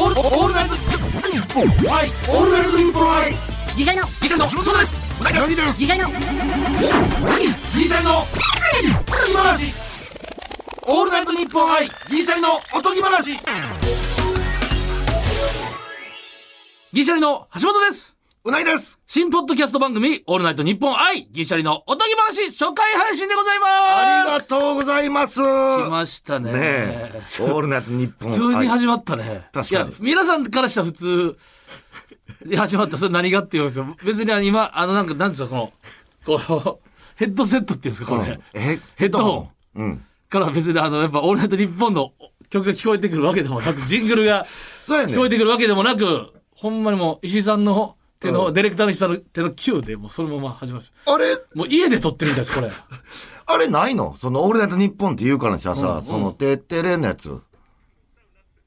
オールオールナイトニッポン。はいオールナイトニッポンはいギリシャリのギシャリのそうです。何です。ギリシャリの。ギリシャリの今話。オールナイトニッポン愛。ギリシャリの。おとぎ話。ギリシャリの。橋本です。うないです新ポッドキャスト番組、オールナイトニッポン愛、ギリシャリのおとぎ話初回配信でございます。ありがとうございます来ましたね。ねえオールナイトニッポン普通に愛始まったね。確かにいや、皆さんからしたら普通で始まった。それ何がって言うんですよ。別に今、あのなんか、なんですか、この、こう、ヘッドセットっていうんですか、これ。えヘッドホンうんから別にあの、やっぱオールナイトニッポンの曲が聞こえてくるわけでもなく、ジングルがそうやね聞こえてくるわけでもなく、ほんまにもう石井さんの手の、うんディレクターの石井さんの手のキューでもうそのまま始まる。あれ？もう家で撮ってるみたいです、これ。あれないの？そのオールナイトニッポンって言うからにしたらさ、その、てってれんのやつ。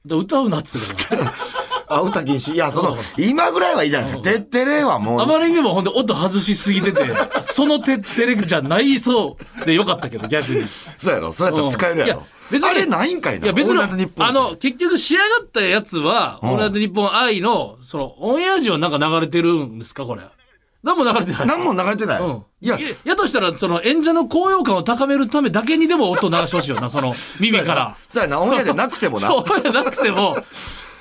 で歌うなっつってた あ、歌禁止。いや、その、今ぐらいはいいじゃないですか。てってれはもう。あまりにもほんで音外しすぎてて、その手テレじゃないそうでよかったけど、逆に。そうやろそうやったら使えるやろいや。別にあれないんかいないや別にあの、結局仕上がったやつは、うんオールナイトニッポン愛の、その、オンエア時はなんか流れてるんですか、これ。何も流れてない。何も流れてない。うん。いや、やとしたら、その演者の高揚感を高めるためだけにでも音流してほしいよな、その 耳から。そうやな、オンエアでなくてもな。そうじゃなくても、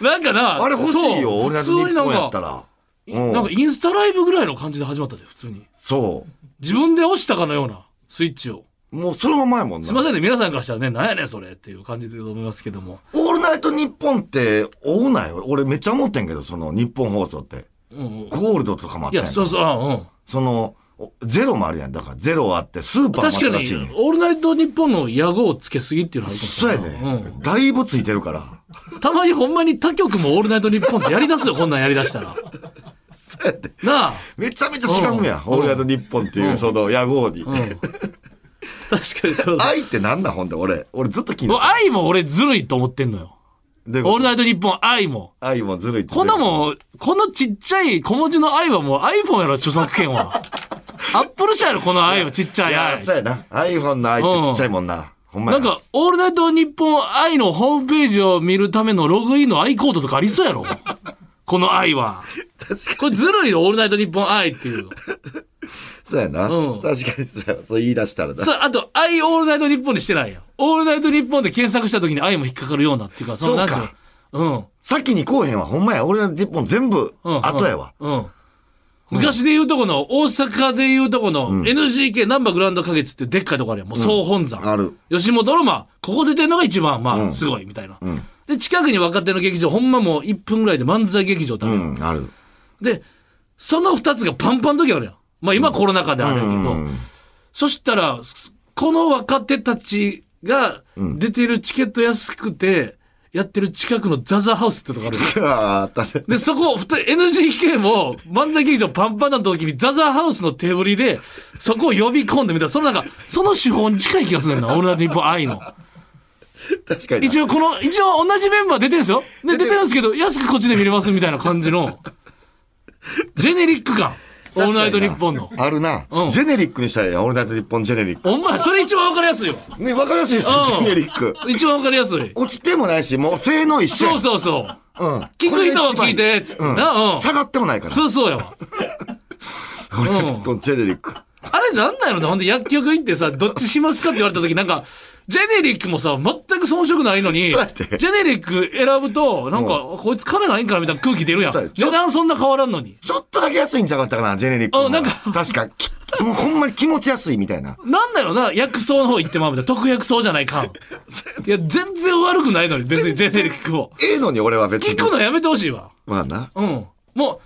なんかな、あれ欲しいそうよ、オールナイトニッポンやったら。うんなんかインスタライブぐらいの感じで始まったで、普通に。そ自分で押したかのようなスイッチを。う。もうそのままやもんな。すいませんね、皆さんからしたらね、なんやねんそれっていう感じで思いますけども。オールナイトニッポンって、追うなよ。俺めっちゃ思ってんけど、その日本放送って。うんうん。ゴールドとかもあったやんいや、そうそう、うんうん。その、おゼロもあるやん。だからゼロあって、スーパーもあっ確かにたらしいねん、オールナイトニッポンの野号をつけすぎっていうのはあるかもしそうやれない。ね、だいぶついてるから。うん。たまにほんまに他局もオールナイトニッポンってやり出すよ、こんなんやり出したら。そうやって。なあ。めちゃめちゃしがむやん。うんオールナイトニッポンっていう、その野号に。うん。確かにそうだ。愛ってなんだほんで、俺。俺ずっと気にもうなる。愛も俺ずるいと思ってんのよ。オールナイトニッポン愛も。愛もずるいってこんなもん、このちっちゃい小文字の愛はもう iPhone やろ、著作権は。アップル社やろ、この愛はちっちゃいいや、愛。そうやな。iPhone の愛ってちっちゃいもんな。ほんまやなんか、オールナイトニッポン愛のホームページを見るためのログインのアイコードとかありそうやろ。この愛は。これずるいよ、オールナイトニッポン愛っていう。そうやな。うん確かにそうや。そう言い出したらな。さあ、あと、愛オールナイトニッポンにしてないやん。オールナイトニッポンで検索した時に愛も引っかかるようなっていうか、のなんそうかうん。先にこうへんわ。ほんまや。俺の日本全部、うん。後やわ。うん。昔で言うとこの、大阪で言うとこの、NGK ナンバーグランド花月ってでっかいとこあるやん。もう総本山。ある。吉本の、まあ、ここ出てんのが一番、まあ、うんすごい、みたいな。んで、近くに若手の劇場、ほんまもう1分ぐらいで漫才劇場ってあるうん、ある。で、その2つがパンパンの時あるやん。まあ今コロナ禍であるやけど、うんそしたら、この若手たちが出てるチケット安くて、やってる近くのザザハウスってとこある。で、そこ、NGK も漫才劇場パンパンな時にザザハウスのテーブルで、そこを呼び込んでみたら、そのなんか、その手法に近い気がするんだよな、オールナイトニッポン iの。確かにな。一応この、一応同じメンバー出てるんですよ。で、出てるんですけど、安くこっちで見れますみたいな感じの、ジェネリック感。オールナイトニッポンの。あるな。うんジェネリックにしたらいいオールナイトニッポンジェネリック。お前、それ一番わかりやすいよ。ね、わかりやすいですよ、うんジェネリック。一番わかりやすい。落ちてもないし、もう性能一緒やそうんそうそう。うん。聞く人は聞いて、うんな、うん。下がってもないから。そうそうやわ。オールナイトジェネリック。あれなんなんやろなほんで薬局行ってさ、どっちしますかって言われた時なんか、ジェネリックもさ、全く遜色ないのに、ジェネリック選ぶと、なんか、こいつ金ないんかなみたいな空気出るやん。値段そんな変わらんのに。ちょっとだけ安いんちゃうかったかな、ジェネリックなんか確か、ほんまに気持ち安いみたいな。なんだろうな、薬草の方行ってまうみたいな。特薬草じゃないかん。いや、全然悪くないのに、別にジェネリックを。ええのに俺は別に。聞くのやめてほしいわ。まあな。うん。も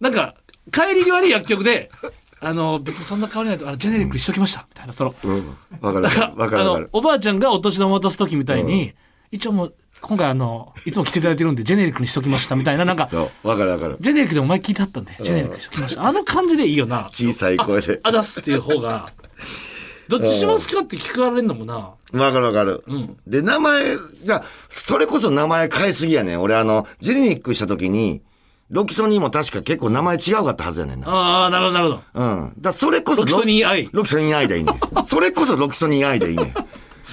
う、なんか、帰り際に薬局で、あの、別にそんな変わりないと、あの、ジェネリックにしときました。みたいな、その、うん。わかるわかる。あ。のおばあちゃんがお年玉渡す時みたいに、一応もう、今回あの、いつも来ていただいてるんで、ジェネリックにしときましたみたいな、なんか、そう。わかるわかる。ジェネリックでお前聞いてはったんで、ジェネリックにしときました。あの感じでいいよな。小さい声で。あ出すっていう方が、どっちしますかって聞かれるのもな。わかるわかる。んで、名前、じゃあ、それこそ名前変えすぎやねん。俺あの、ジェネリックした時に、ロキソニーも確か結構名前違うかったはずやねんな。ああ、なるほど、なるほど。うん。だそれこそロキソニーアイロキソニーアイでいいねん。それこそロキソニーアイでいいねん。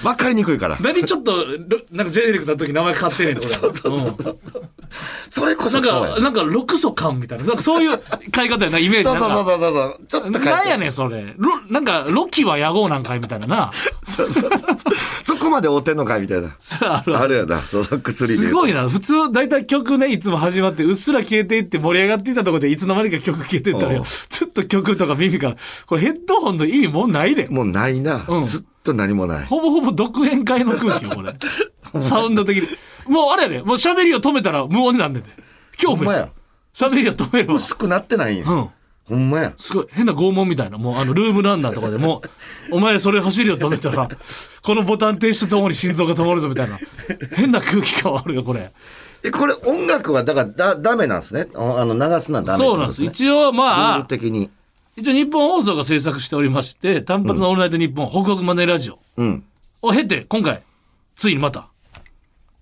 わかりにくいから。何ちょっと、ろなんかジェネリックの時名前変わってんねん、俺。そうそうそう。それこなんそそうやか、。なんか、六素感みたいな。なんかそういう買い方やな、イメージそうそうなんか。そうそうそう。ちょっと変えてなんやねん、それ。ロなんか、ロキは野号なんかいみたいなな。そこまで追ってんのかいみたいな。それあるある。やな、その薬で。すごいな。普通、だいたい曲ね、いつも始まって、うっすら消えていって盛り上がっていたところで、いつの間にか曲消えてったらうんよ。ずっと曲とか耳から。これヘッドホンの意味もうないで。もうないな。うんずっと何もない。ほぼほぼ独演会の空気よ、これ。サウンド的に。もうあれやで。もう喋りを止めたら無音になんねんで。恐怖や。喋りを止めるわ。薄くなってないんや。うん。ほんまや。すごい。変な拷問みたいな。もうあの、ルームランナーとかでもう、お前それ走りを止めたら、このボタン停止とともに心臓が止まるぞみたいな。変な空気感あるよ、これ。え、これ音楽はだからだ、ダメなんですね。ああの、流すのはダメってそうなんです。一応ルーまあル、的に。一応日本放送が制作しておりまして、単発のオールナイトニッポン、北国マネーラジオうん。を経て、今回、ついにまた、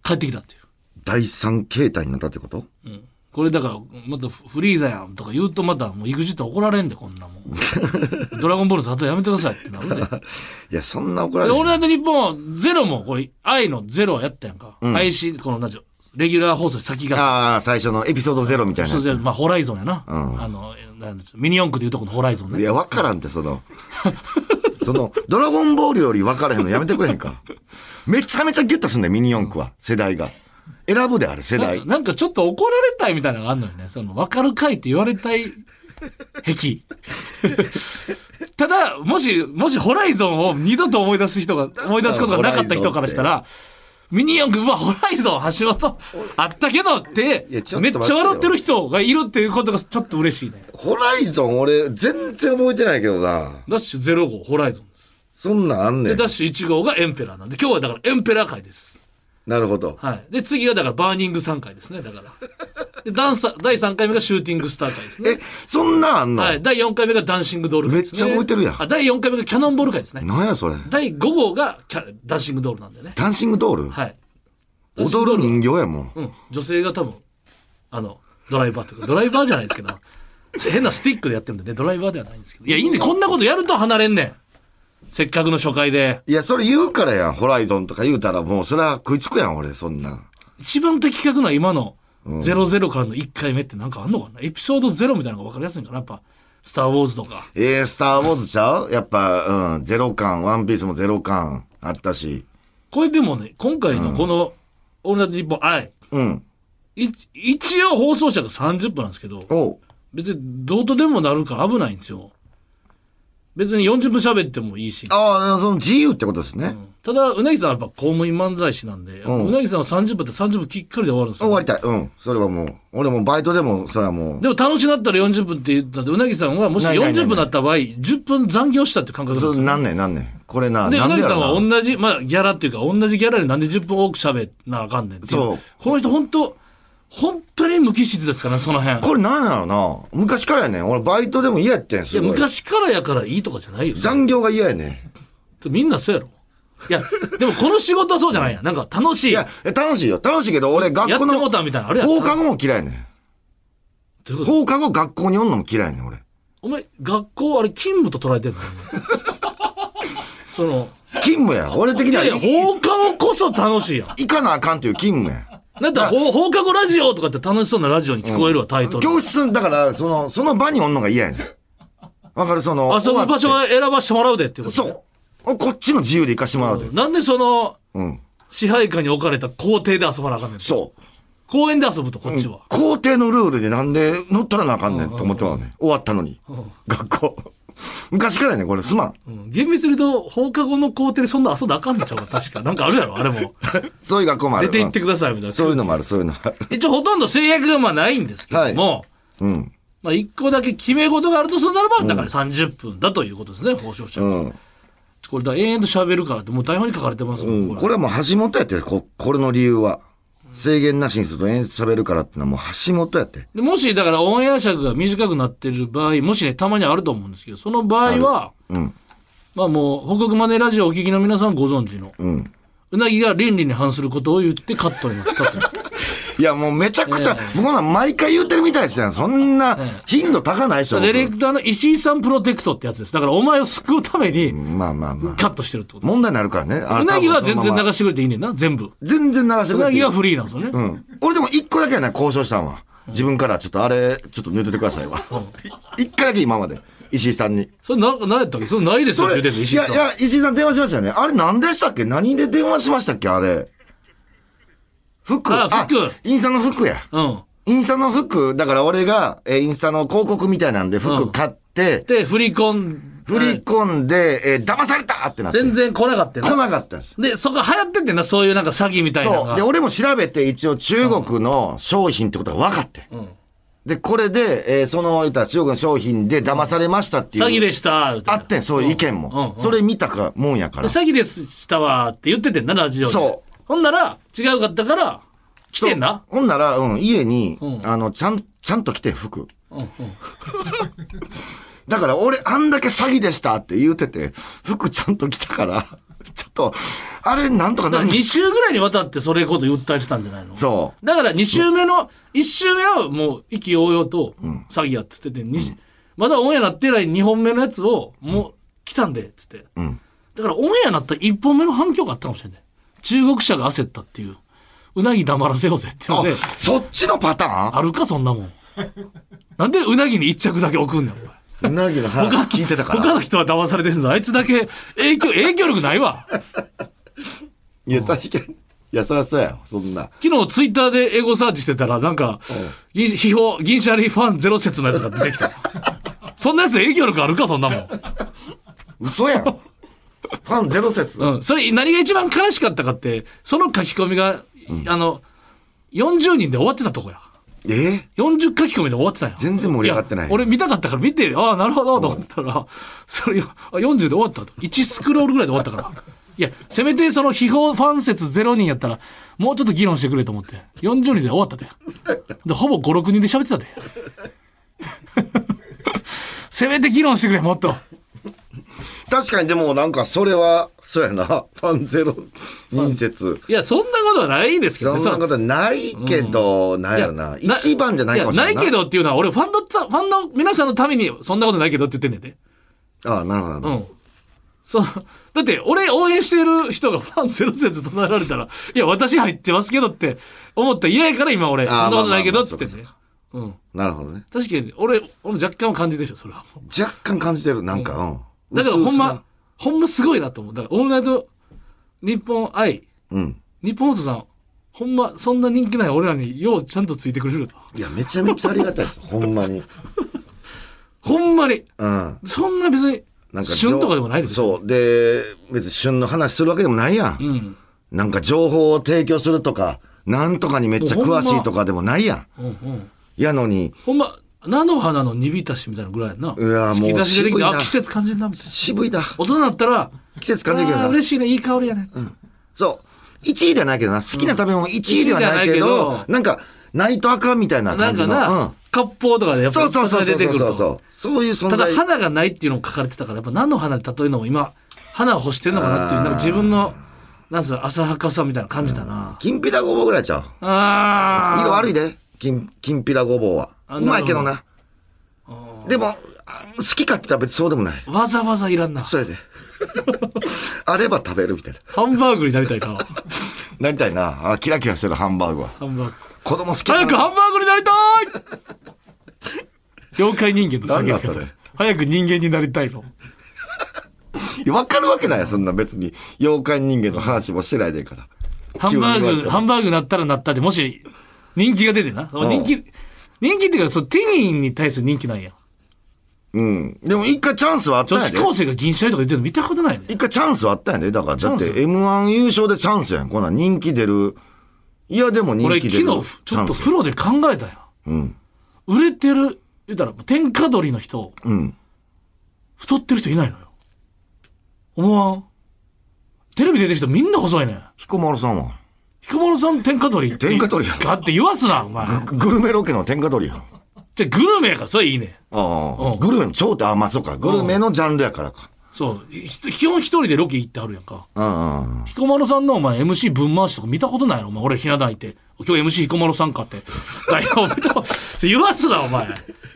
帰ってきたっていう。第三形態になったってこと？うんこれだから、またフリーザやんとか言うとまた、もう EXIT 怒られんで、こんなもん。ドラゴンボールの例えやめてくださいってなるで。で いや、そんな怒られる。オールナイトニッポン、ゼロも、これ、愛のゼロはやったやんか。愛し、この、なんちゅうレギュラー放送先が。ああ、最初のエピソードゼロみたいなまあ、ホライゾンやな。んあの、なんミニ四駆でいうとこのホライゾンね。いや、わからんって、その、その、ドラゴンボールよりわからへんのやめてくれへんか？めちゃめちゃギュッとすんねん、ミニ四駆は。世代が。選ぶであれ、世代。なんかちょっと怒られたいみたいなのがあるのよね。その、わかるかいって言われたい癖。ただ、もし、もしホライゾンを二度と思い出す人が、思い出すことがなかった人からしたら、ミニ四駆、うわ、ホライゾン、橋本、あったけどっていやちょっとめっ待ってよちゃ笑ってる人がいるっていうことがちょっと嬉しいね。ホライゾン、俺、全然覚えてないけどな。ダッシュ0号、ホライゾンです。そんなんあんねで、んダッシュ1号がエンペラーなんで、今日はだからエンペラー回です。なるほど。はい。で、次はだからバーニングサン回ですね、だから。で、ダンサ第3回目がシューティングスター回ですね。え、そんなんあんの、はい。第4回目がダンシングドール回です、ね。めっちゃ覚えてるやんあ第4回目がキャノンボール回ですね。なんやそれ？第5号がキャダンシングドールなんでね。ダンシングドール、はい。踊る人形やもん。うん。女性が多分、あの、ドライバーとか、ドライバーじゃないですけど、変なスティックでやってるんでね、ドライバーではないんですけど。いや、いいんで、こんなことやると離れんねん。せっかくの初回で。いや、それ言うからやん。ホライゾンとか言うたらもう、それは食いつくやん、俺、そんな。一番的確な今の00からの1回目ってなんかあんのかな？エピソード0みたいなのが分かりやすいんかな？やっぱ、スター・ウォーズとか。えー、スター・ウォーズちゃう？やっぱ、うん、ゼロ感、ワンピースもゼロ感あったし。これでもね、今回のこの、オールナイトニッポン愛、うん。い一応放送車が30分なんですけど、別にどうとでもなるから危ないんですよ。別に40分喋ってもいいし。ああ、その自由ってことですね。ただ、うなぎさんはやっぱ公務員漫才師なんで、うなぎさんは30分って30分きっかりで終わるんですよ。終わりたい。うん。それはもう、俺もバイトでも、それはもう。でも楽しなったら40分って言ったんで、うなぎさんはもしないないない40分だった場合、10分残業したって感覚なんですうなんねんなんねん。これな、で、うなんなぎさん。は同じ、まあ、ギャラっていうか、同じギャラでなんで10分多く喋なあかんねんっていう。そうこの人本当本当に無機質ですからね、その辺。これなんやろな。昔からやねん。俺バイトでも嫌やってん、いや、すごい。昔からやからいいとかじゃないよ。残業が嫌やねん。みんなそうやろ。いや、でもこの仕事はそうじゃないやん。なんか楽しい。いや、え楽しいよ。楽しいけど、俺学校のやみたいなのあるやん放課後も嫌いやねん。放課後学校におんのも嫌いやねん、俺。お前、学校あれ勤務と捉えてんの？その、勤務や。俺的には放課後こそ楽しいやん。行かなあかんっていう勤務や。なんだ放放課後ラジオとかって楽しそうなラジオに聞こえるわ、タイトル。教室、だから、その、その場におんのが嫌やねん。わかる？その、遊ぶ場所は選ばしてもらうでってこと？てそう。こっちの自由で行かしてもらうで。なんでその、うん。支配下に置かれた校庭で遊ばなあかんねん。そう。公園で遊ぶと、こっちは。校庭のルールでなんで乗っ取らなあかんねんと思ってまうねん。終わったのに。学校。昔からやねん、これすまん。うん厳密に言うと、放課後の校庭でそんな遊んだらあかんのちゃうか、確か。なんかあるやろ、あれも。そういう学校もある。出て行ってください、みたいな。そういうのもある、そういうのもある。一応ほとんど制約がまあないんですけども、うん。まあ一個だけ決め事があるとするならば、だから30分だということですね、報奨者。うん。これだ、延々と喋るからって、もう台本に書かれてますもん、うん。これこれはもう橋本やって、こ、これの理由は。制限なしにすると演出喋るからってのはもう橋本やって。でもし、だからオンエア尺が短くなってる場合、もしね、たまにあると思うんですけど、その場合は、うん。まあもう、北国マネラジオをお聞きの皆さんご存知の、うん。うなぎが倫理に反することを言ってカットになったと。いや、もうめちゃくちゃ、僕なん毎回言ってるみたいですよ。そんな頻度高ないでしょ。僕ディレクターの石井さんプロテクトってやつです。だからお前を救うためにまあまあまあ。カットしてるってこと。問題になるからね。うなぎは全然流してくれていいねんな、全部。全然流してくれていいうなぎはフリーなんですよね。うん。俺でも一個だけやな、交渉したんは。自分からちょっとあれ、ちょっと抜いててくださいわ。い一回だけ今まで。石井さんに。それな、何やったっけ？それないですよ石井さん。いやいや、石井さん電話しましたよね。あれ何でしたっけ？何で電話しましたっけ？あれ。服。あ服インスタの服や。うん。インスタの服、だから俺が、えーインスタの広告みたいなんで服買って、で、振り込ん振り込んで、えー騙されたってなって。全然来なかったよ来な。なかったんです。で、そこ流行ってってんな、そういうなんか詐欺みたいなのそう。で、が。俺も調べて一応中国の商品ってことが分かって。で、これで、えーその、言ったら中国の商品で騙されましたっていう。詐欺でした、あってん、そういう意見も。うんうんそれ見たかもんやから。詐欺でしたわって言っててんな、ラジオで。そう。ほんなら、違うかったから、来てんな。ほんなら、うん、家に、うんあの、ちゃん、ちゃんと来て、服。うんうん だから俺、あんだけ詐欺でしたって言うてて、服ちゃんと来たから、ちょっと、あれ、なんとかなる2週ぐらいにわたってそれこと訴えてたんじゃないの？そだから2週目の、1週目はもう意気揚々と詐欺やっててて、にまだオンエアなってない2本目のやつをもう来たんで、つって。う。うん。だからオンエアなった1本目の反響があったかもしれない。中国社が焦ったっていう。うなぎ黙らせようぜってのあで、、そっちのパターン？あるかそんなもん。なんでうなぎに1着だけ置くんだよ、お前。うなぎの話聞いてたから。他の人は騙されてるのあいつだけ影響、影響力ないわ。いや、確かに。いや、そりゃそうやよ。そんな。昨日ツイッターでエゴサーチしてたら、なんか、銀批評、銀シャリファンゼロ説のやつが出てきた。そんなやつ影響力あるか、そんなもん。嘘やん。ファンゼロ説。うん。それ、何が一番悲しかったかって、その書き込みが、あの、40人で終わってたとこや。え？40書き込みで終わってたんよ。全然盛り上がってないや俺見たかったから見て、ああ、なるほど、と思ったら、それ、あ40で終わったと。1スクロールぐらいで終わったから。いや、せめてその批評ファン説0人やったら、もうちょっと議論してくれと思って。40人で終わったで。で、ほぼ5、6人で喋ってたで。せめて議論してくれ、もっと。確かにでもなんかそれは、そうやな。ファンゼロ人説。いや、そんなことはないですけどね。そんなことないけど、なんやろな。一番じゃないかもしれないや、ないけどっていうのは、俺、ファンのた、ファンの皆さんのために、そんなことないけどって言ってんねんで。ああ、なるほどなるほど。うん。そう。だって、俺応援してる人が ファンゼロ説唱えられたら、いや、私入ってますけどって思ったら嫌やから今俺、そんなことないけどって言ってんね。うん。なるほどね。確かに、俺、俺も若干は感じてるでしょ、それは。若干感じてる。なんか、うん。だからほんま、ほんますごいなと思う。だから、オールナイト、日本愛、な。うん。日本放送さん、ほんま、そんな人気ない俺らにようちゃんとついてくれると。いや、めちゃめちゃありがたいです。ほんまに。ほんまに。うん。そんな別に、なんか、旬とかでもないですよ。そう。で、別に旬の話するわけでもないやん。うん。なんか情報を提供するとか、なんとかにめっちゃ詳しいとかでもないやん。うんうん。やのに、ほんま、菜の花の煮浸しみたいなぐらいやな。いやもう渋いなあ、季節感じるな、みたいな。渋いだ。大人になったら、季節感じるけどな。嬉しいね、いい香りやね。そう。1位ではないけどな。好きな食べ物1位ではないけ一位ではどないけ、どなんか、ないとあかんみたいななんか感じの。な、うん。割烹とかでやっぱそうそうそうそう出てくるそうそうと。。そういう存ただ在。花がないっていうのも書かれてたから、やっぱ何の花で例えるのも今、花を欲してるのかなっていう、なんか自分の、なんすか、浅はかさみたいな感じだな。きんぴらごぼうぐらいちゃう。あー。色悪いで。きん、きんぴらごぼうは。あうまいけどな。でも、あ好きかって言ったら別にそうでもない。わざわざいらんな。そうやで。あれば食べるみたいな。ハンバーグになりたいか。なりたいな。あキラキラしてるハンバーグは。ハンバーグ。子供好き早くハンバーグになりたい 妖怪人間と叫び方何だそれ早く人間になりたいの。わかるわけないよ、そんな別に。妖怪人間の話もしてないでから。ハンバーグ、ハンバーグなったらなったで、もし、人気が出てな。人気、人気っていうか、そう、店員に対する人気なんや。うん。でも一回チャンスはあったんやで。女子高生が銀シャリとか言ってるの見たことないね。一回チャンスはあったんやで。だから、だってチャンス M1 優勝でチャンスやん。こんなん人気出る。いや、でも人俺、気出る。昨日、ちょっと風呂で考えたんや。うん。売れてる、言ったら、天下取りの人、うん。太ってる人いないのよ。思わん？テレビ出てる人みんな細いねん。彦摩呂さんは？彦摩呂さん天下取り。天下取りやだって言わすな、お前。グルメロケの天下取りやん。じゃあグルメやから、それいいねん。ああ、うんグルメの超って、あ、まあそうか。グルメのジャンルやからか。そう。ひ基本一人でロケ行ってはるやんか。うん。彦摩呂さんのお前 MC 分回しとか見たことないの？お前俺ひな壇いて。今日 MC 彦摩呂さんかって。だよ、おとう言わすな、お前。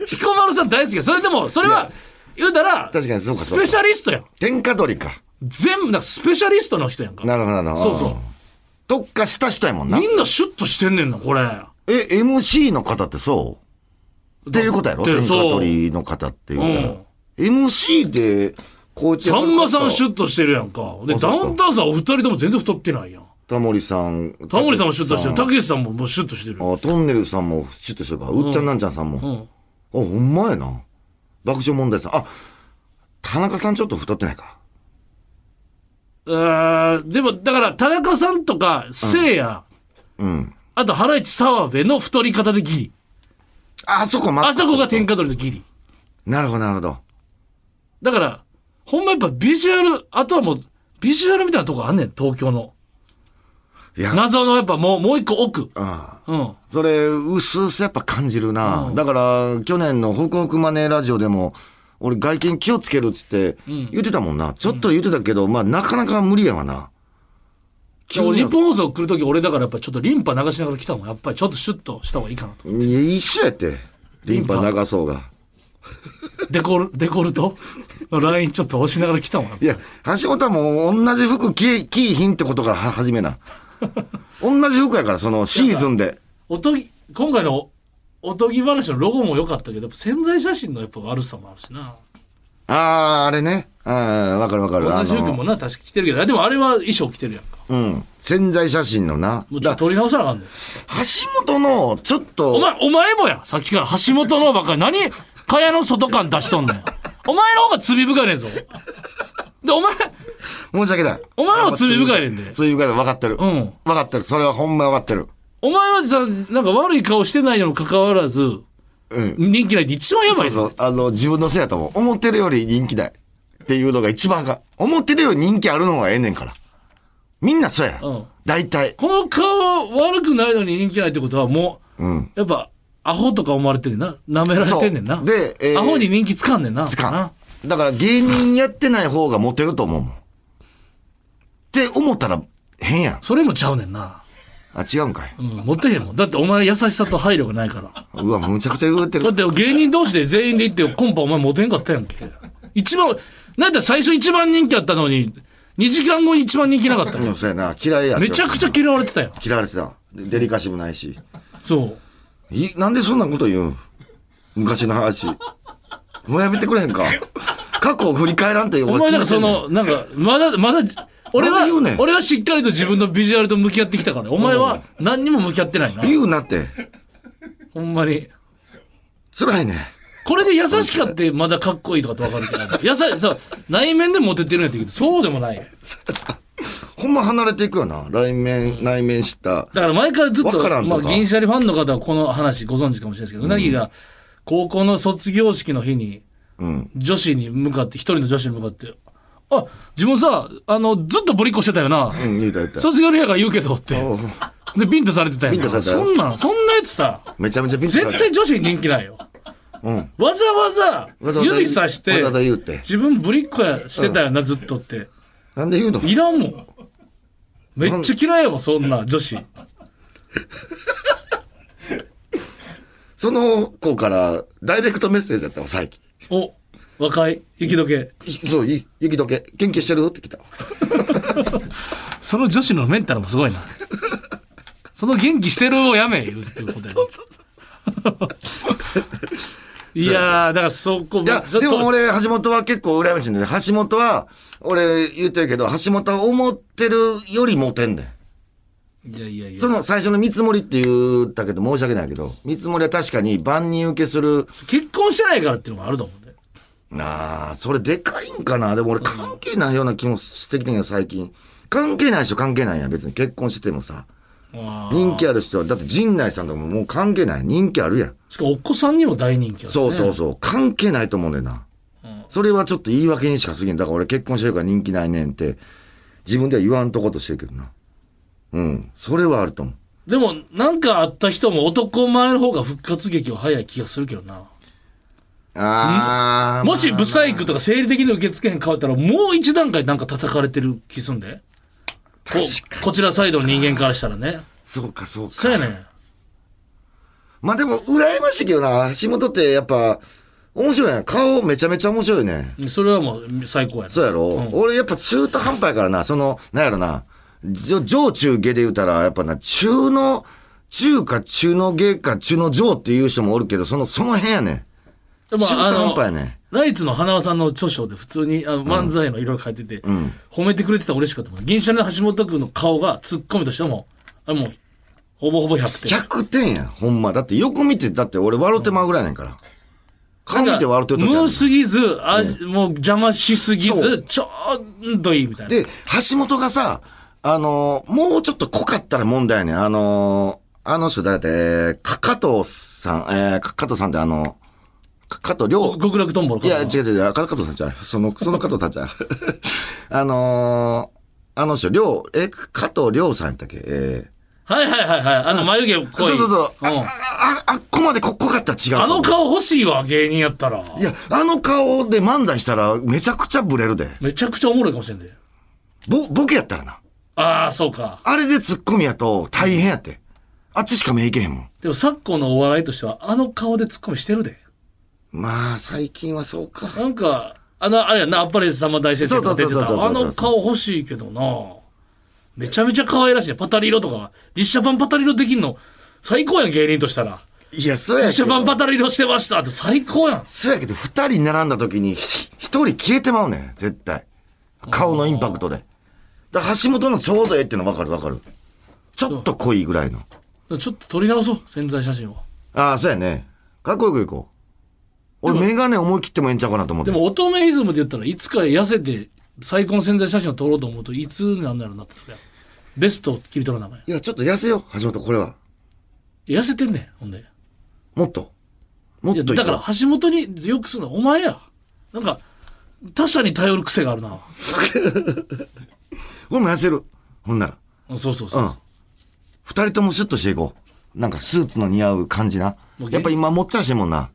彦摩呂さん大好きや。それでも、それは、言うたら、確かにそうかそうかスペシャリストやん。天下取りか。全部、なんかスペシャリストの人やんか。なるほどなるほど。そうそう特化した人やもんな。みんなシュッとしてんねんな、これ。え、MC の方ってそう？っていうことやろ？で天下取りの方って言ったら。MC で、こうさ。んまさんシュッとしてるやんか。で、ダウンタウンさんお二人とも全然太ってないやん。タモリさん。タモリさんもシュッとしてる。たたけしさんももうシュッとしてる。あ、トンネルさんもシュッとしてるから。うっちゃんなんちゃんさんも。うん。あ、ほんまやな。爆笑問題さん。あ、田中さんちょっと太ってないか。あーでも、だから、田中さんとか、せいや、うん。あと、ハライチ澤部の太り方でギリ。あ、あそこ、まあそこが天下取りのギリ。なるほど、なるほど。だから、ほんまやっぱビジュアル、あとはもう、ビジュアルみたいなとこあんねん、東京の。いや、謎のやっぱもう、もう一個奥。ああうん。それ、うすうすやっぱ感じるな。だから、去年のホクホクマネーラジオでも、俺外見気をつけるっつって言ってたもんな。ちょっと言ってたけど、まあなかなか無理やわな。急に俺日本放送来るとき俺だからやっぱちょっとリンパ流しながら来たもん。やっぱりちょっとシュッとした方がいいかなと。いや、一緒やって。リンパ？流そうが。デコル、デコルト？のラインちょっと押しながら来たもん。いや、橋本はもう同じ服着、着いひんってことからは始めな。同じ服やから、そのシーズンで。おとぎ、今回のおとぎ話のロゴも良かったけど、潜在写真のやっぱ悪さもあるしな。ああ、あれね。ああ、わかるわかる。あ同じ服の、もな、確か着てるけど、でもあれは衣装着てるやんか。うん。潜在写真のな。だもうちょっと撮り直さなあかんねん。橋本の、ちょっと、お前、お前もや。さっきから橋本のばっかり。何、蚊帳の外感出しとんねん。お前の方が罪深いねんぞ。で、お前、申し訳ない。お前の方が罪深いねんで。罪深いの分かってる。うん。分かってる。それはほんま分かってる。お前はさ、なんか悪い顔してないのに関わらず、うん。人気ないって一番やばいぞ。そうそう。あの、自分のせいやと思う。思ってるより人気ない。っていうのが一番あかん。思ってるより人気あるのがええねんから。みんなそうや。うん大体。この顔悪くないのに人気ないってことはもうん。う、やっぱ、アホとか思われてんねんな。舐められてんねんな。そうでえーアホに人気つかんねんな。つか。なんだから芸人やってない方がモテると思うもん。って思ったら変やん。それもちゃうねんな。あ、違うんかい。うん、持ってへんもん。だってお前優しさと配慮がないから。うわ、むちゃくちゃ言うてる。だって芸人同士で全員で行ってコンパお前モテんかったやんけ。一番、なんだ最初一番人気あったのに、2時間後に一番人気なかったうん、そうやな。嫌いやめちゃくちゃ嫌われてたよ。嫌われてた。でデリカシーもないし。そう。いなんでそんなこと言うん？昔の話。もうやめてくれへんか。過去を振り返らんというお前なんかその、なんか、まだ、まだ、俺は俺はしっかりと自分のビジュアルと向き合ってきたから、お前は何にも向き合ってないな。言うなって。ほんまに。辛いね。これで優しかってまだかっこいいとかってわかるけど、優しそう、内面でモテてるんやって言うけど、そうでもない。ほんま離れていくよな。内面、内面知った。だから前からずっと、まあ、銀シャリファンの方はこの話ご存知かもしれないですけど、うなぎが高校の卒業式の日に、うん。女子に向かって、一人の女子に向かって、あ、自分さ、あの、ずっとぶりっこしてたよな。うん、言うた言うた。卒業の日やから言うけどって。で、ビンタされてたやんビンタされたよそんなん、そんなやつさ、めちゃめちゃピンク絶対女子に人気ないよ。うん。わざわざ指さして自分ぶりっ子やしてたよな、ずっとって。なんで言うの？いらんもん。めっちゃ嫌いやもん、そんな女子。その子からダイレクトメッセージだったわ、最近。お、若い、雪解け。いそう、い雪解け、元気してる？って来た。その女子のメンタルもすごいな。その元気してるをやめ、言うってい うことやねいやー、だからそこ、いや、でも俺、橋本は結構羨ましいんだよ。橋本は、俺言ってるけど、橋本は思ってるよりモテんねん。いやいやいや。その最初の見積もりって言ったけど申し訳ないけど、見積もりは確かに万人受けする。結婚してないからっていうのもあると思うんで。なあ、それでかいんかな？でも俺関係ないような気もしてきてんけど最近。関係ない人関係ないやん、別に結婚しててもさ。人気ある人は、だって陣内さんとかももう関係ない。人気あるやん。しかもお子さんにも大人気や、ね、そうそうそう。関係ないと思うねんな。それはちょっと言い訳にしか過ぎん。だから俺結婚してるから人気ないねんって、自分では言わんとことしてるけどな。うん。それはあると思う。でも、なんかあった人も男前の方が復活劇は早い気がするけどな。あー。もしブサイクとか生理的に受け付けへん変わったら、もう一段階なんか叩かれてる気すんで？ここちらサイドの人間からしたらね。そうか、そうか。そうやねん。まあでも、羨ましいけどな、橋本ってやっぱ、面白いね。顔めちゃめちゃ面白いね。それはもう最高やな。そうやろ、俺やっぱ中途半端やからな、その、なんやろな、上上中下で言うたら、やっぱな、中の、中か中の下か中の上っていう人もおるけど、その、その辺やね。で中途半端やね。ナイツの花輪さんの著書で普通にあの漫才のいろいろ書いてて、褒めてくれてたら嬉しかったもん。銀シャリの橋本君の顔がツッコミとしても、あもう、ほぼほぼ100点。100点やん、ほんま。だって横見て、だって俺笑うてまうぐらいやねんから。顔見て笑うてる時無すぎず、あもう邪魔しすぎそず、ちょうどいいみたいな。で、橋本がさ、あのーもうちょっと濃かったら問題やねん。あのーあの人誰だって、えーか加藤さん、えー、か加藤さんってあの、か加藤亮、極楽とんぼのいや、違う違う違う、加藤さんちゃう。その、その加藤さんちゃう。あのーあの人、亮、え、加藤亮さんやったっけ？えはいはいはいはい。あの眉毛ー、濃い。そうそうそう。あ、うんあ、あ、あっこまでこ濃かったら違う。あの顔欲しいわ、芸人やったら。いや、あの顔で漫才したらめちゃくちゃブレるで。めちゃくちゃおもろいかもしれんで。ぼ、ボケやったらな。ああ、そうか。あれでツッコミやと大変やって。あっちしか目いけへんもん。でも昨今のお笑いとしては、あの顔でツッコミしてるで。まあ、最近はそうか。なんか、あの、あれやな、あっぱれ様大先生が出てた。そうそうそうそうそうあの顔欲しいけどな。めちゃめちゃ可愛らしい。パタリ色とか。実写版パタリ色できんの、最高やん、芸人としたら。いや、そうやけ実写版パど。タリ色してましたって最高やん。そうやけど、二人並んだ時に、ひ一人消えてまうねん、絶対。顔のインパクトで。だ橋本のちょうどええっていうの分かる分かる。ちょっと濃いぐらいの。ちょっと撮り直そう、潜在写真を。ああ、そうやね。かっこよくいこう。俺、メガネ思い切ってもええんちゃうかなと思って。でも乙女イズムで言ったらいつか痩せて最高の潜在写真を撮ろうと思うといつになんだろうなってベストを切り取る名前いや、ちょっと痩せよう、橋本、これは。痩せてんねんほんでもっと。もっとだから橋本に強くするのはお前やなんか他者に頼る癖があるな 俺も痩せる。ほんなら。うんそうそうそう、うん。二人ともシュッとしていこう。なんかスーツの似合う感じな。やっぱ今もっちゃりしてんもんな。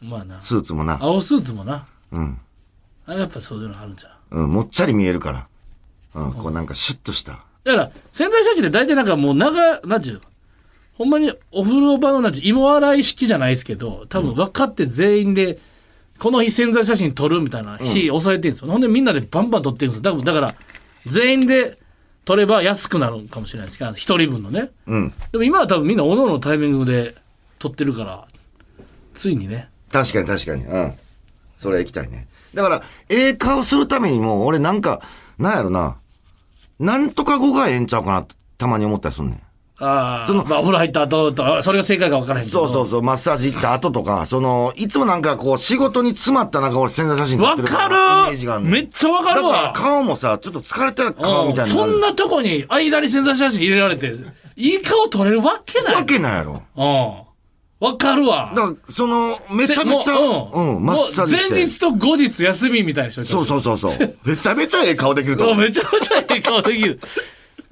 まあなスーツもな。青スーツもなうん。あれやっぱそういうのあるんじゃんうん、もっちゃり見えるから。うん、こうなんかシュッとした。だから潜在写真って大体なんかもう長なんちゅうほんまにお風呂場のなんちゅう芋洗い式じゃないですけど多分分かって全員で、この日潜在写真撮るみたいな日抑えてるんですよ、ほんでみんなでバンバン撮ってるんですよだからだから全員で撮れば安くなるかもしれないですけど一人分のねうん。でも今は多分みんなおのおのタイミングで撮ってるからついにね確かに確かに。うん。それ行きたいね。だから、ええ顔するためにも、俺なんか、なんやろな。なんとか語がええんちゃうかなたまに思ったりすんねん。ああそのまあ、お風呂入った後とかそれが正解か分からへんけどそうそうそう、マッサージ行った後とか、その、いつもなんかこう、仕事に詰まったなんか俺潜在写真撮ってるわかイメーるジがあんねんめっちゃわかだからるわ顔もさ、ちょっと疲れた顔みたいになる。そんなとこに間に潜在写真入れられて、いい顔撮れるわけない。わけないやろ。うん。わかるわ。だから、その、めちゃめちゃ、もうん、マッサージして。もう前日と後日休みみたいな人そうそうそうそう。めちゃめちゃええ顔できるとう。思う。めちゃめちゃいい顔できる。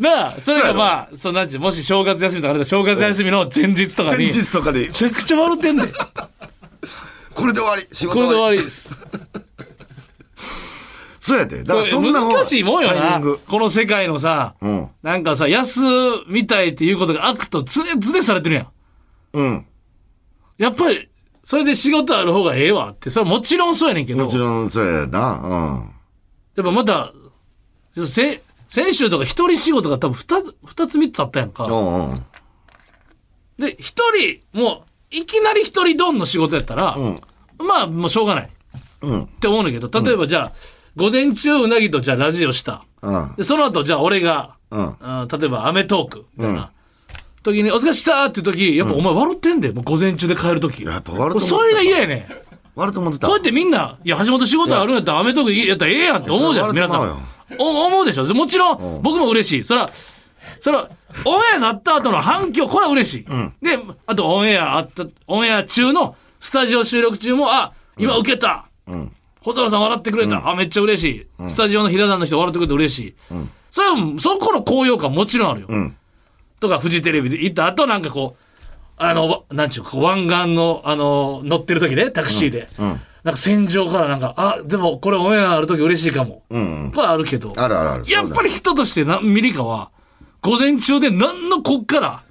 なあ、それがまあ、そうなんちゅう、もし正月休みとかあれだ正月休みの前日とかに、前め日とかで、ちゃくちゃ笑ってんで。これで終わり。仕事これで終わり。りです。そうやで。だからそんな難しいもんよな。タイミング。この世界のさ、うん。なんかさ、安みたいっていうことが悪と常々されてるやん。うん。やっぱり、それで仕事ある方がええわって、それはもちろんそうやねんけど、もちろんそうやな。やっぱまた、せ先週とか一人仕事が多分二つ、二つ三つあったやんか。んうん。で、一人、もう、いきなり一人ドンの仕事やったら、うん。まあ、もうしょうがない。っうん。て思うんだけど、例えばじゃあ、午前中うなぎとじゃあラジオした。うん。で、その後じゃあ俺が、うん。あ例えばアメトーク、みたいな。時に、お疲れしたっていう時、やっぱお前笑ってんで、もう午前中で帰る時。やっぱ笑ってたそれが嫌やねん。悪と思ってた。こうやってみんな、いや、橋本仕事あるんやったら、アメトークやったらええやんって思うじゃん、皆さん。お思うでしょ？もちろん、僕も嬉しい。そら、そら、オンエアなった後の反響、これは嬉しい。で、あとオンエアあった、オンエア中の、スタジオ収録中も、あ、今受けた。うん。蛍原さん笑ってくれた。あ、めっちゃ嬉しい。スタジオの平田の人笑ってくれて嬉しい。それは、そこの高揚感もちろんあるよ。んとか、フジテレビで行った後、なんかこう、あの、わなんちゅう湾岸の、あの、乗ってる時ね、タクシーで。うん。なんか戦場からなんか、あ、でもこれオンエアある時嬉しいかも。うん。これあるけど、あるあるある。やっぱり人としてな、ミリカは、午前中で何のこっから、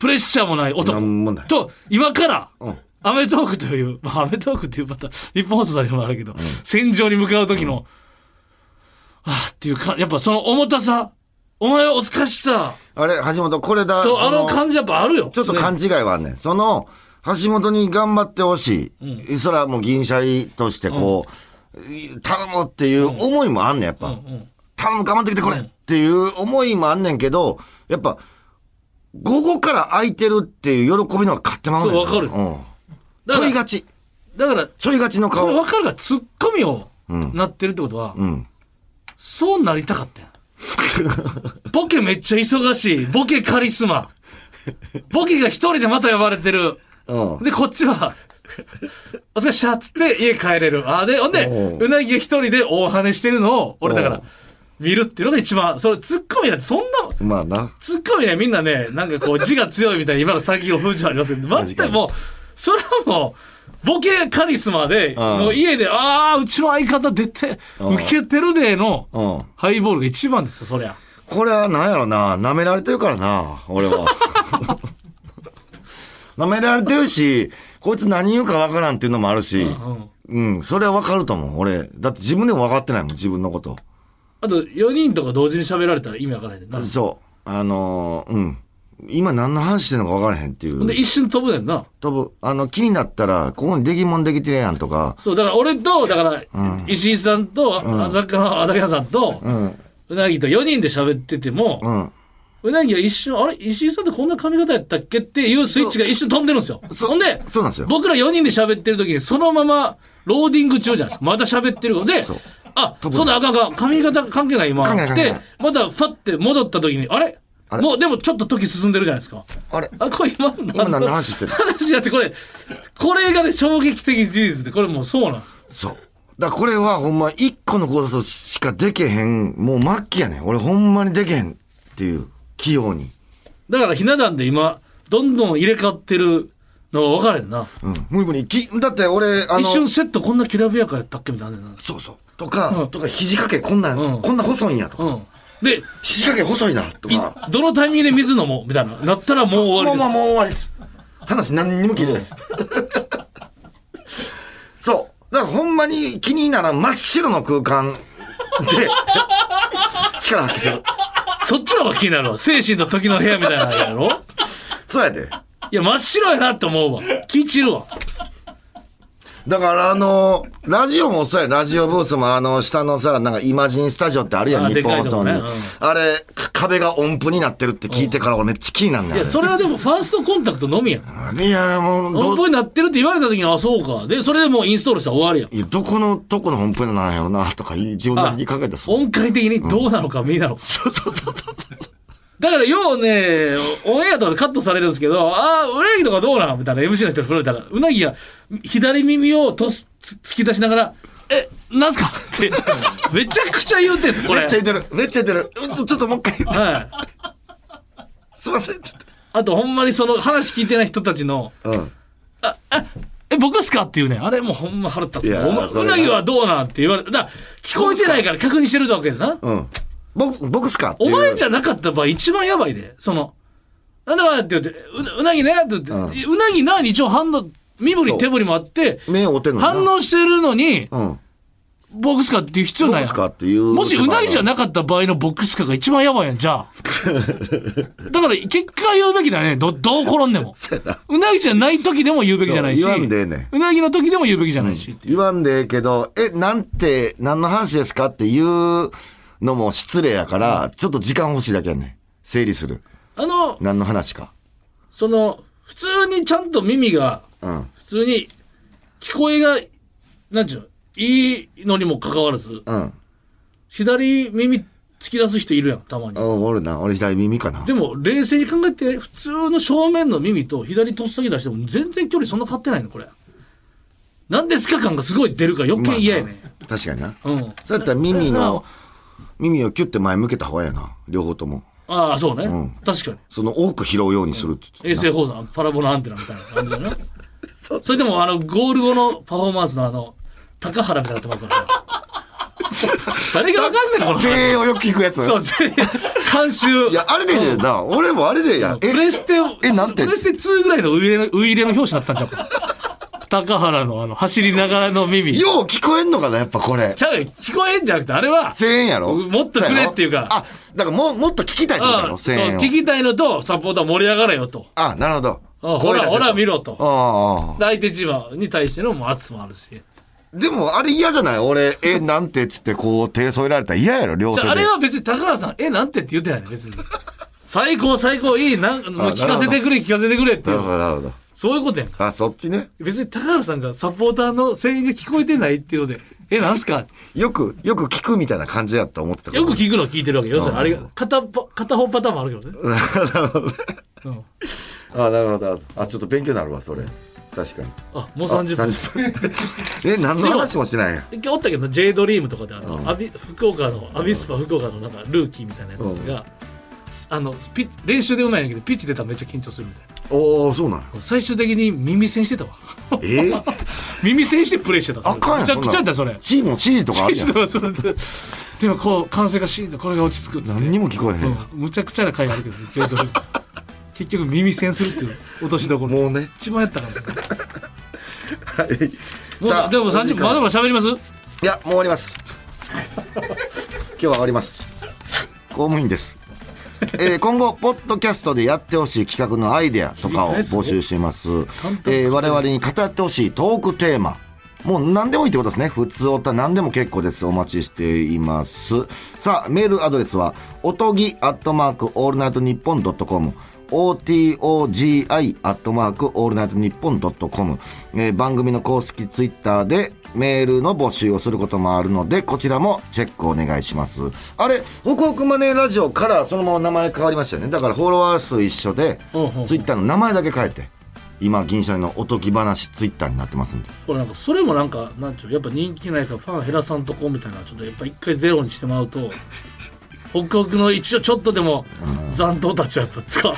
プレッシャーもない男なんもないと、今から、うんアメトークという、まあ、アメトークっていうまた、日本放送さんでもあるけど、戦場に向かう時の、ああっていうか、やっぱその重たさ、お前はお疲れしさ、あれ、橋本、これだ。と、あその感じやっぱあるよ。ちょっと勘違いはあんねん。その、橋本に頑張ってほしい。それはもう銀シャリとしてこう、頼むっていう思いもあんねん、やっぱ。うん頼む、頑張ってきてこれっていう思いもあんねんけど、やっぱ、午後から空いてるっていう喜びの方が勝ってまうねんな。そうわかるうん。ちょいがち。だから、ちょいがちの顔。分かるから、ツッコミをなってるってことは、うん。そうなりたかったよ。ボケめっちゃ忙しい。ボケカリスマ。ボケが一人でまた呼ばれてる。うん。で、こっちは、お疲れっしたっつって家帰れる。あ、で、ほんで、おううなぎが一人で大跳ねしてるのを、俺だから見るっていうのが一番、それ、ツッコミなんてそんな、まあな。ツッコミね、みんなね、なんかこう、字が強いみたいに今の先を風潮ありますけど、確かに全くもう、それはもう、ボケカリスマで、ああもう家で、ああ、うちの相方出て、受けてるでの、うん。ハイボールが一番ですよ、そりゃ。これは何やろな、舐められてるからな、俺は。舐められてるし、こいつ何言うかわからんっていうのもあるし、うん。うん、それはわかると思う。俺、だって自分でも分かってないもん、自分のこと。あと、4人とか同時に喋られたら意味わからないねんな。そう。あのーうん。今何の話してんのか分からへんっていほんで、う。一瞬飛ぶねんな。飛ぶ。あの、気になったら、ここに出来物できてるやんとか、そう、だから俺と、だから、石井さんと、浅川のさんと、うん、うなぎと4人で喋ってても、うん。うなぎは一瞬、あれ？石井さんってこんな髪型やったっけっていうスイッチが一瞬飛んでるんですよ。そうほんで、そうなんですよ僕ら4人で喋ってる時に、そのまま、ローディング中じゃないですか。まだ喋ってるのであ、そんなあかんあかん、髪型関係ない今。で関係ない関係ない、またファって戻った時に、あれ？もう、でもちょっと時進んでるじゃないですか。あれ？あ、これ今、今何の話してる？話だってこれ、これがね、衝撃的事実で、これもうそうなんです。そう。だからこれはほんま一個のことしかでけへん、もう末期やねん。俺ほんまにでけへんっていう、器用に。だからひな壇で今、どんどん入れ替わってるのが分かれんな。うん。無理無理。きだって俺、あの、一瞬セットこんなきらびやかやったっけみたいな。そうそう。とか、うんとか、肘掛けこんなん、うんこんな細いんやとか、うん。で、肘掛け細いな、といか。どのタイミングで水飲もう？みたいな。なったらもう終わりです。もうもうもう終わりです。話何にも聞いてないです。そう。だからほんまに気にならん真っ白の空間で、力発揮する。そっちの方が気になるわ。精神と時の部屋みたいなのやろ？そうやで。いや、真っ白やなって思うわ。気散るわ。だからあのラジオもそうや、ラジオブースもあの、下のさ、なんかイマジンスタジオってあるやあん、日本放送に。ねあれ、か壁が音符になってるって聞いてから俺めっちゃ気になんねんいや、それはでもファーストコンタクトのみやん。いや、もう、ど、音符になってるって言われた時に、あ、そうか。で、それでもうインストールしたら終わりやん。いや、どこの、どこの音符なんやろな、とか自分なりに考えたら。音階的にどうなのか、見なのか。そうそうそうそう。だから、ようね、オンエアとかでカットされるんですけど、ああ、うなぎとかどうなん？みたいな MC の人に振られたら、うなぎが左耳をとすつ突き出しながら、え、なんすか？って、めちゃくちゃ言うてんすよ、これ。めっちゃ言ってる。めっちゃ言ってる。うんちょ、ちょっともう一回言って。はい。すいません。ちょっあと、ほんまにその話聞いてない人たちの、と。うん。え、僕っすか？っていうね、あれもうほんま腹立つうなぎはどうなん？って言われた。だ聞こえてないから確認してるわけだな。うん。僕、僕っすかお前じゃなかった場合一番やばいで。その、なんだかって言って、うなうなぎねって言って、うなぎなに一応反応、身振り手振りもあって、目をてんの反応してるのに、うん。ボックスカっていう必要ないやん僕っすかっていう。もしうなぎじゃなかった場合のボックスカが一番やばいやん、じゃあ。だから結果言うべきだよね。ど、どう転んでも。そうやなぎじゃない時でも言うべきじゃないし。言わんでええねんうなぎの時でも言うべきじゃないし。言わんでええけど、え、なんて、何の話ですかっていうのも失礼やから、ちょっと時間欲しいだけやねん。整理する。あの、何の話か。その、普通にちゃんと耳が、うん。普通に聞こえが、なんちゅうの、いいのにもかかわらず、うん。左耳突き出す人いるやん、たまにあ。俺な、俺左耳かな。でも、冷静に考えて、普通の正面の耳と左とっさき出しても全然距離そんな変わってないの、これ。何ですか感がすごい出るから余計嫌やね。確かにな。うん。そうやったら耳の、耳をキュッて前向けた方がええな。両方とも。ああ、そうね。ん確かに。その多く拾うようにするって言衛って星放送、パラボラアンテナみたいな感じだな。それでも、あの、ゴール後のパフォーマンスのあの、高原みたいになってますから。誰がわかんねんこの声援をよく聞くやつ。そう全員監修いや、あれでねな、俺もあれでや。プレステえ、なんて？プレステ2ぐらいのウイイレのウイイレの表紙になってたんちゃうか高原のあの走りながらの耳。よう聞こえんのかな、やっぱこれ。ちゃうよ。聞こえんじゃなくてあれは。声援やろ？もっとくれっていうか。あ、だからもう、もっと聞きたいってことやろ？うん。そう声援を。聞きたいのとサポーター盛り上がれよと。あ、なるほど。うん。ほらほら見ろと。相手チームに対してのも圧もあるし。でも、あれ嫌じゃない？俺、え、なんてっつって、こう、手添えられたら嫌やろ両手で。じゃああれは別に高原さんえなんてって言ってないね別に。最高最高いいなん聞かせてくれ聞かせてくれっていう。なるほど、なるほど。そういうことやんかあ、そっちね。別に高原さんがサポーターの声援が聞こえてないっていうのでえなんすか？よく、よく聞くみたいな感じやと思ってたよく聞くの聞いてるわけよ。要するにあれが片パ片方パターンもあるけどね。なるほどね。うんあ、なるほど。あ、ちょっと勉強になるわ、それ。確かに。あもう30分。30分。え、何の話もしないやん。一回おったけど J ドリームとかであの、アビ福岡のアビスパ福岡のなんかルーキーみたいなやつが、あのピッ練習でうまいんやけどピッチ出たらめっちゃ緊張するみたいおおそうなん最終的に耳栓してたわえー、耳栓してプレイしてたあかんやん。めちゃくちゃやったよそれチームの指示とかあるやん。でもそれででもこう歓声がシーンとこれが落ち着くっつって何にも聞こえへん。うんむちゃくちゃな回あるけどね結局耳栓するっていう落としどころもうね。一番やったからはい。もうでも30分まだまだ喋ります？いや、もう終わります。今日は終わります。公務員です。えー今後、ポッドキャストでやってほしい企画のアイデアとかを募集します。えー我々に語ってほしいトークテーマ。もう何でもいいってことですね。普通おた何でも結構です。お待ちしています。さあ、メールアドレスは、おとぎアットマークオールナイトニッポンドットコム。OTOGI アットマークオールナイトニッポンドットコム。えー番組の公式ツイッターでメールの募集をすることもあるので、こちらもチェックお願いします。あれ、ホクホクマネーラジオからそのまま名前変わりましたよね。だからフォロワー数一緒でツイッターの名前だけ変えて、今、銀シャリのおとぎ話ツイッターになってますんで。これなんかそれもなんかなんちゅうやっぱ人気ないからファン減らさんとこみたいなちょっとやっぱ一回ゼロにしてもらうと 北国の一応ちょっとでも残党たちはやっぱ使う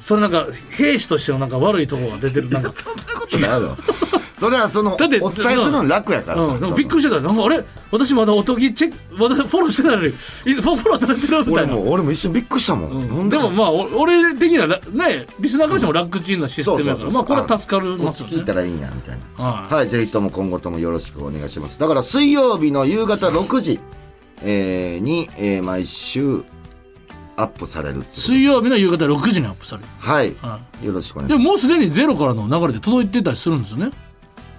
それなんか兵士としてのなんか悪いところが出てるなんかそれはその、おだって伝えするの楽やから。うん、びっくりしてた。なんかあれ？私まだおとぎチェックまだフォローしてないのに。いフォフォローされてるみたいな。俺も、俺も一瞬びっくりしたもん。うん。で。もまあお俺的にはらねリスナーからしても楽ちんなシステムやから。まあこれは助かるますよね。聞いたらいいんやみたいな。はい。はいぜひとも今後ともよろしくお願いします。だから水曜日の夕方6時、えーに、えー毎週アップされる水曜日の夕方6時にアップされる。はい。はよろしくお願いでしももうすでにゼロからの流れで届いてたりするんですよね。ます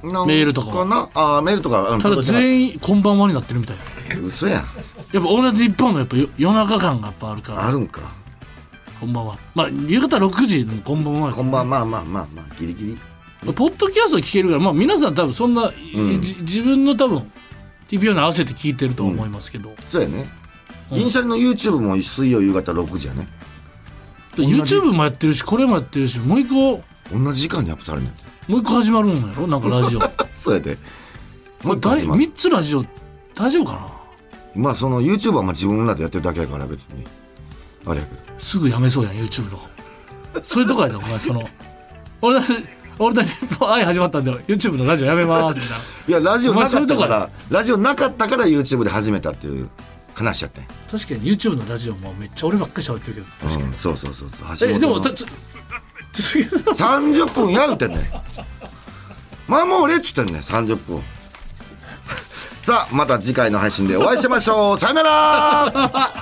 メールとかは。なあーメールとかうんただ全員こんばんはになってるみたい。な嘘やん。やっぱ同じ一本のやっぱよ夜中感がやっぱあるから。あるんか。こんばんは。まあ夕方6時のこんばんはこんばんまあまあまあまあギリギリ。ポッドキャスト聞けるからまあ皆さん多分そんな、ん。じ自分の多分 TPO に合わせて聞いてると思いますけど、そうやね。銀シャリの YouTube も水曜夕方6時やね。で YouTube もやってるしこれもやってるしもう一個同じ時間にアップされんねんもう一個始まるんやろ？なんかラジオ。そうやで。もう一個始まる。3つラジオ大丈夫かな？まあその YouTube はまあ自分らでやってるだけやから別に。あれやけど。すぐやめそうやん YouTube の。そういうとこやでお前その。俺たち俺たち愛始まったんで YouTube のラジオやめますみたいな。いや、ラジオなかったから、ラジオなかったから YouTube で始めたっていう話やったん。や確かに YouTube のラジオもめっちゃ俺ばっかり喋ってるけど。うん、そうそうそうそう。えでもた30分やうてんねん。まあもう俺っつってんねん、30分。さあ、また次回の配信でお会いしましょう。さよなら